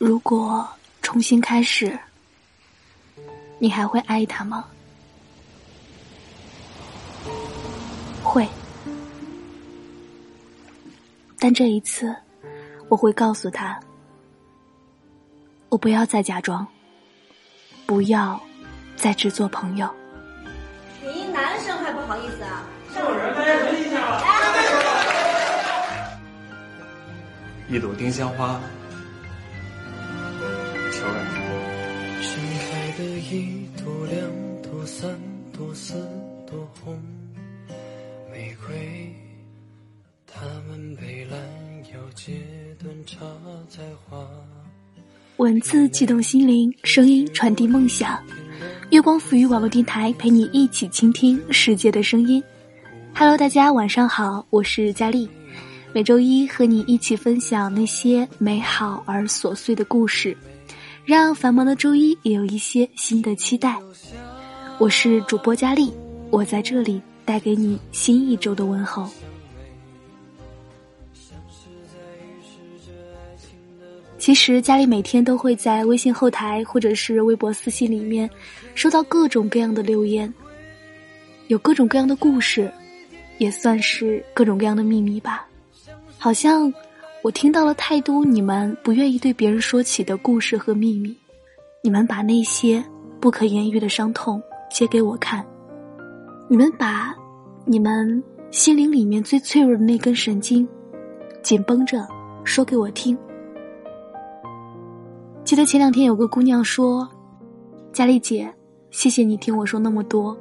如果重新开始，你还会爱他吗？会，但这一次，我会告诉他，我不要再假装，不要再只做朋友。你一男生还不好意思啊？有人，大家等一下。一朵丁香花，一朵、两朵、三朵、四朵红玫瑰，它们被拦腰截断，插在花。文字悸动心灵，声音传递梦想。月光抚育网络电台陪你一起倾听世界的声音。Hello，大家晚上好，我是佳丽。每周一和你一起分享那些美好而琐碎的故事，让繁忙的周一也有一些新的期待。我是主播佳丽，我在这里带给你新一周的问候。其实，佳丽每天都会在微信后台或者是微博私信里面收到各种各样的留言，有各种各样的故事，也算是各种各样的秘密吧。好像我听到了太多你们不愿意对别人说起的故事和秘密，你们把那些不可言喻的伤痛揭给我看，你们把你们心灵里面最脆弱的那根神经紧绷着说给我听。记得前两天有个姑娘说：“佳丽姐，谢谢你听我说那么多，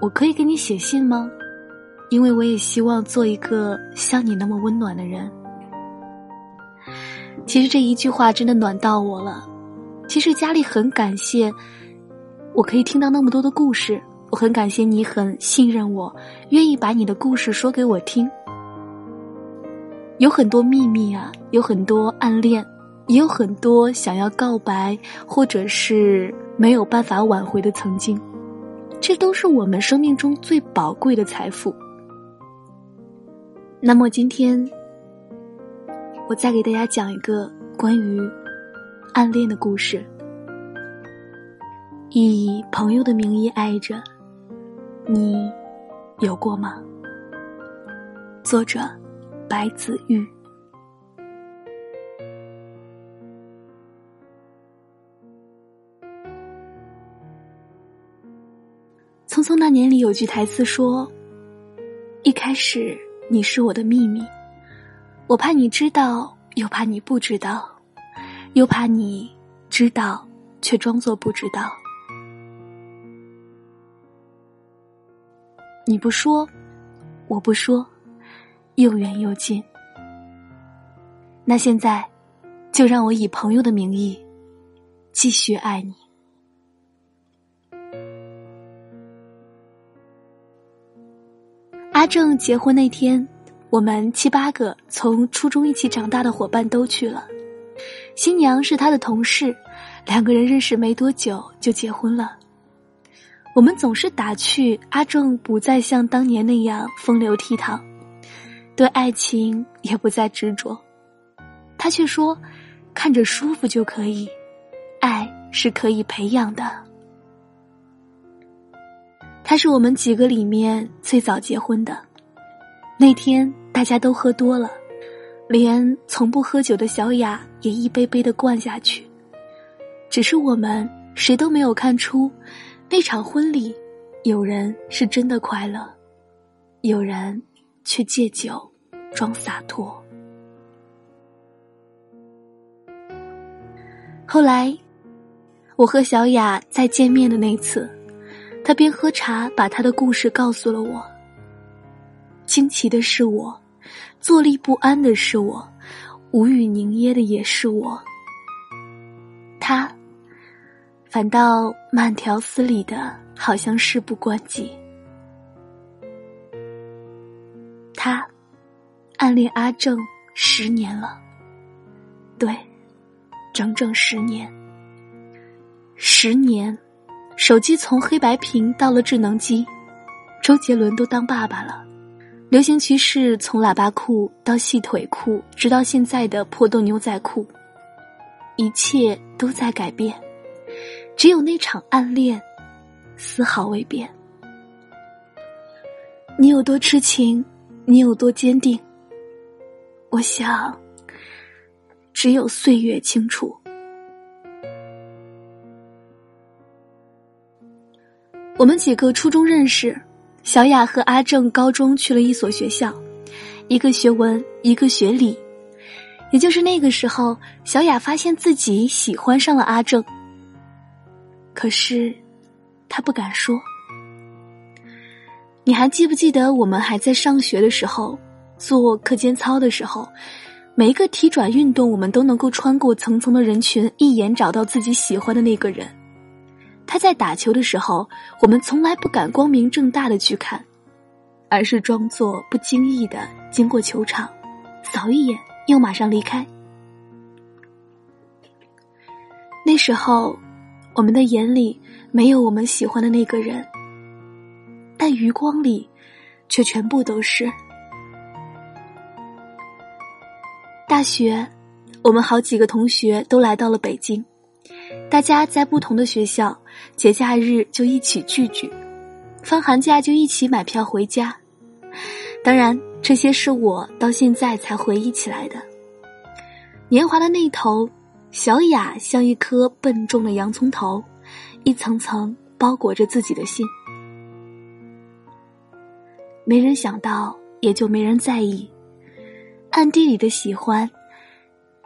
我可以给你写信吗？”因为我也希望做一个像你那么温暖的人。其实这一句话真的暖到我了。其实家里很感谢，我可以听到那么多的故事。我很感谢你很信任我，愿意把你的故事说给我听。有很多秘密啊，有很多暗恋，也有很多想要告白或者是没有办法挽回的曾经。这都是我们生命中最宝贵的财富。那么今天，我再给大家讲一个关于暗恋的故事。以朋友的名义爱着，你有过吗？作者：白子玉。《匆匆那年》里有句台词说：“一开始。”你是我的秘密，我怕你知道，又怕你不知道，又怕你知道却装作不知道。你不说，我不说，又远又近。那现在，就让我以朋友的名义继续爱你。阿正结婚那天，我们七八个从初中一起长大的伙伴都去了。新娘是他的同事，两个人认识没多久就结婚了。我们总是打趣阿正不再像当年那样风流倜傥，对爱情也不再执着。他却说，看着舒服就可以，爱是可以培养的。他是我们几个里面最早结婚的。那天大家都喝多了，连从不喝酒的小雅也一杯杯的灌下去。只是我们谁都没有看出，那场婚礼，有人是真的快乐，有人却借酒装洒脱。后来，我和小雅再见面的那次。他边喝茶，把他的故事告诉了我。惊奇的是我，坐立不安的是我，无语凝噎的也是我。他，反倒慢条斯理的，好像事不关己。他，暗恋阿正十年了，对，整整十年，十年。手机从黑白屏到了智能机，周杰伦都当爸爸了，流行趋势从喇叭裤到细腿裤，直到现在的破洞牛仔裤。一切都在改变，只有那场暗恋，丝毫未变。你有多痴情，你有多坚定，我想，只有岁月清楚。我们几个初中认识，小雅和阿正高中去了一所学校，一个学文，一个学理。也就是那个时候，小雅发现自己喜欢上了阿正。可是，她不敢说。你还记不记得我们还在上学的时候，做课间操的时候，每一个体转运动，我们都能够穿过层层的人群，一眼找到自己喜欢的那个人。他在打球的时候，我们从来不敢光明正大的去看，而是装作不经意的经过球场，扫一眼。又马上离开。那时候，我们的眼里没有我们喜欢的那个人，但余光里却全部都是。大学，我们好几个同学都来到了北京，大家在不同的学校，节假日就一起聚聚，放寒假就一起买票回家。当然。这些是我到现在才回忆起来的。年华的那头，小雅像一颗笨重的洋葱头，一层层包裹着自己的心。没人想到，也就没人在意。暗地里的喜欢，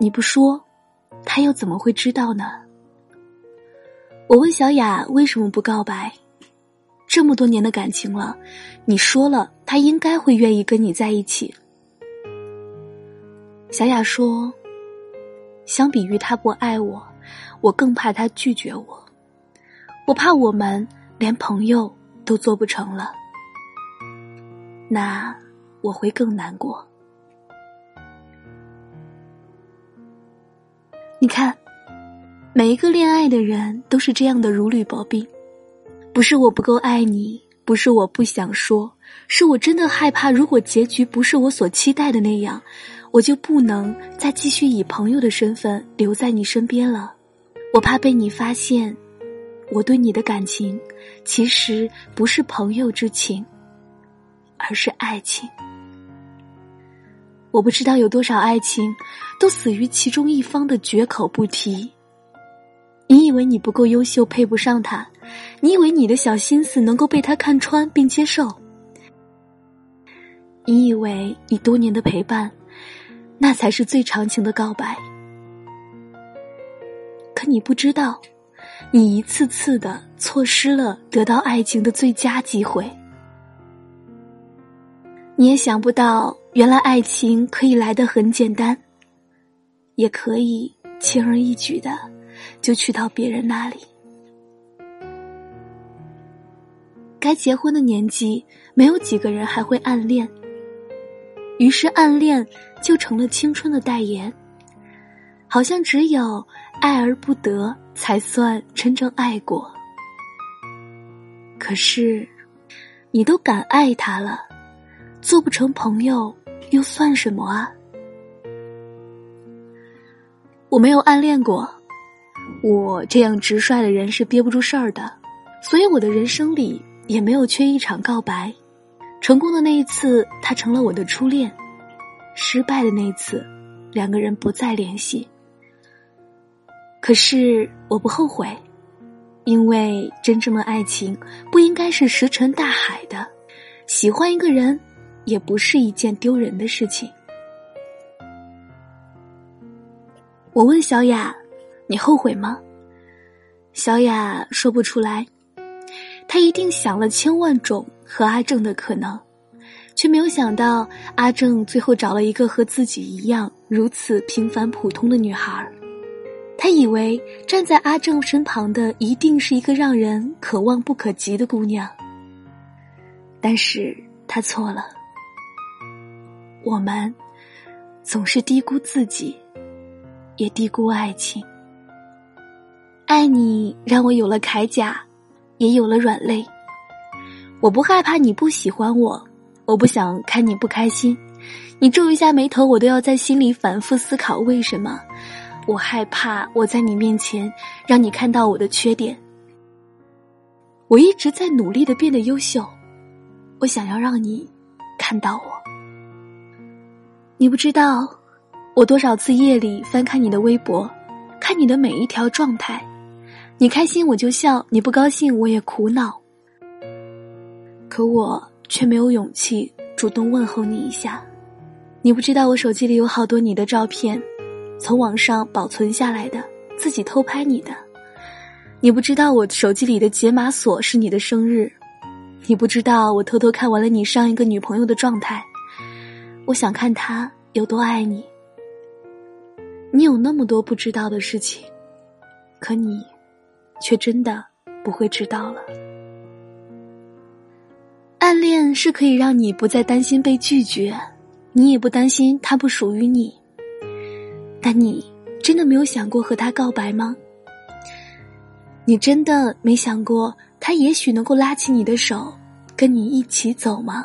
你不说，他又怎么会知道呢？我问小雅为什么不告白？这么多年的感情了，你说了，他应该会愿意跟你在一起。小雅说：“相比于他不爱我，我更怕他拒绝我。我怕我们连朋友都做不成了，那我会更难过。”你看，每一个恋爱的人都是这样的如履薄冰。不是我不够爱你，不是我不想说，是我真的害怕，如果结局不是我所期待的那样，我就不能再继续以朋友的身份留在你身边了。我怕被你发现，我对你的感情其实不是朋友之情，而是爱情。我不知道有多少爱情都死于其中一方的绝口不提。你以为你不够优秀，配不上他？你以为你的小心思能够被他看穿并接受？你以为你多年的陪伴，那才是最长情的告白？可你不知道，你一次次的错失了得到爱情的最佳机会。你也想不到，原来爱情可以来得很简单，也可以轻而易举的就去到别人那里。该结婚的年纪，没有几个人还会暗恋。于是暗恋就成了青春的代言，好像只有爱而不得才算真正爱过。可是，你都敢爱他了，做不成朋友又算什么啊？我没有暗恋过，我这样直率的人是憋不住事儿的，所以我的人生里。也没有缺一场告白，成功的那一次，他成了我的初恋；失败的那一次，两个人不再联系。可是我不后悔，因为真正的爱情不应该是石沉大海的，喜欢一个人也不是一件丢人的事情。我问小雅：“你后悔吗？”小雅说不出来。她一定想了千万种和阿正的可能，却没有想到阿正最后找了一个和自己一样如此平凡普通的女孩。他以为站在阿正身旁的一定是一个让人可望不可及的姑娘，但是他错了。我们总是低估自己，也低估爱情。爱你让我有了铠甲。也有了软肋。我不害怕你不喜欢我，我不想看你不开心。你皱一下眉头，我都要在心里反复思考为什么。我害怕我在你面前让你看到我的缺点。我一直在努力的变得优秀，我想要让你看到我。你不知道，我多少次夜里翻看你的微博，看你的每一条状态，你开心我就笑，你不高兴我也苦恼。可我却没有勇气主动问候你一下。你不知道我手机里有好多你的照片，从网上保存下来的，自己偷拍你的。你不知道我手机里的解码锁是你的生日，你不知道我偷偷看完了你上一个女朋友的状态。我想看她有多爱你。你有那么多不知道的事情，可你，却真的不会知道了。暗恋是可以让你不再担心被拒绝，你也不担心他不属于你。但你真的没有想过和他告白吗？你真的没想过他也许能够拉起你的手，跟你一起走吗？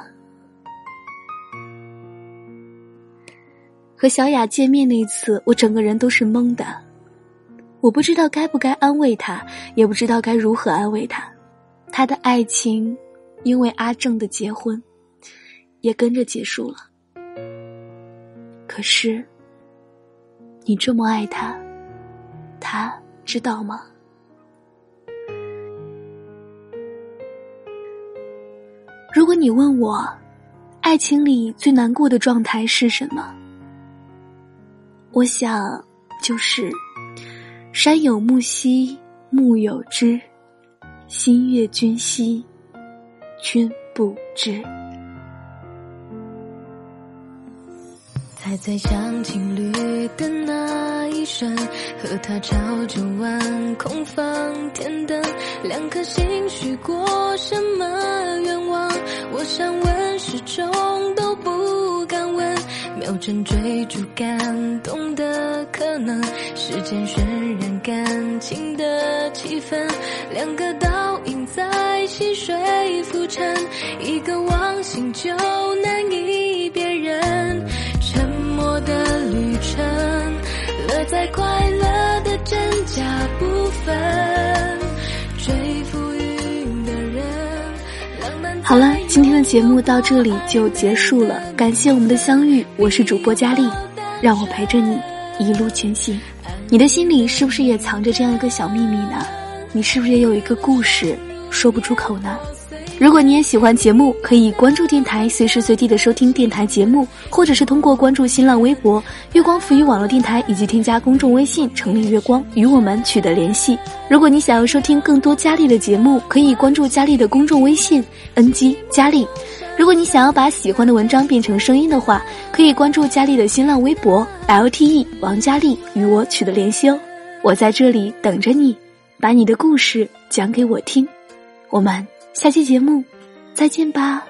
和小雅见面那一次，我整个人都是懵的，我不知道该不该安慰他，也不知道该如何安慰他，他的爱情。因为阿正的结婚，也跟着结束了。可是，你这么爱他，他知道吗？如果你问我，爱情里最难过的状态是什么？我想，就是山有木兮木有枝，心悦君兮。君不知，才在想情侣的那一瞬，和他朝着晚空放天灯，两颗心许过什么愿望？我想问，始终都不敢问。秒针追逐感动的能，时间渲染感情的气氛，两个倒影在细水浮沉，一个忘形就难以辨认。沉默的旅程，乐在快乐的真假部分。追浮云的人，浪漫。好了，今天的节目到这里就结束了，感谢我们的相遇，我是主播佳丽，让我陪着你一路前行。你的心里是不是也藏着这样一个小秘密呢？你是不是也有一个故事说不出口呢？如果你也喜欢节目，可以关注电台，随时随地的收听电台节目，或者是通过关注新浪微博“月光浮语网络电台”，以及添加公众微信“城里月光”与我们取得联系。如果你想要收听更多佳丽的节目，可以关注佳丽的公众微信 “ng 佳丽”。如果你想要把喜欢的文章变成声音的话，可以关注佳丽的新浪微博 “lte 王佳丽”与我取得联系哦。我在这里等着你，把你的故事讲给我听。我们。下期节目，再见吧。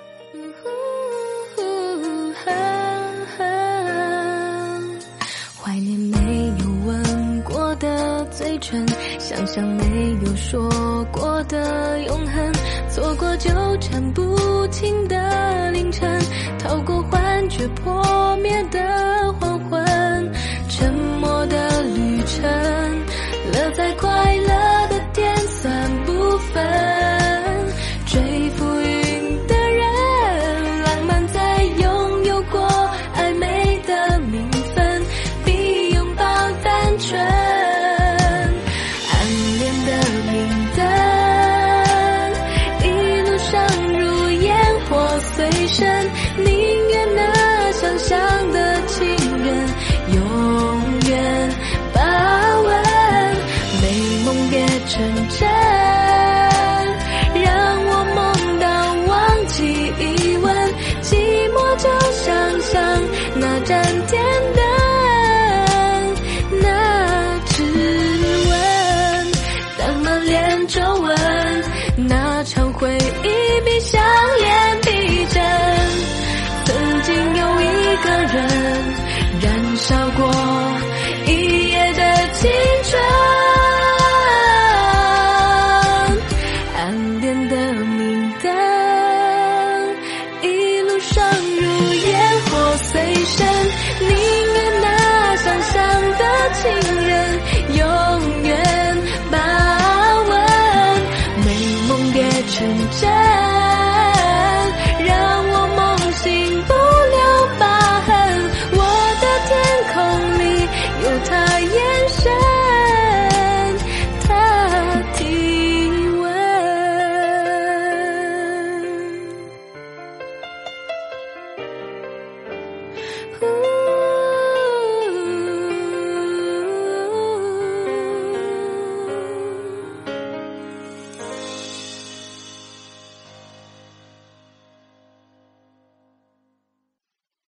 怀念没有吻过的嘴唇，想象没有说过的永恒，错过纠缠不清的凌晨，逃过幻觉破灭的笑过。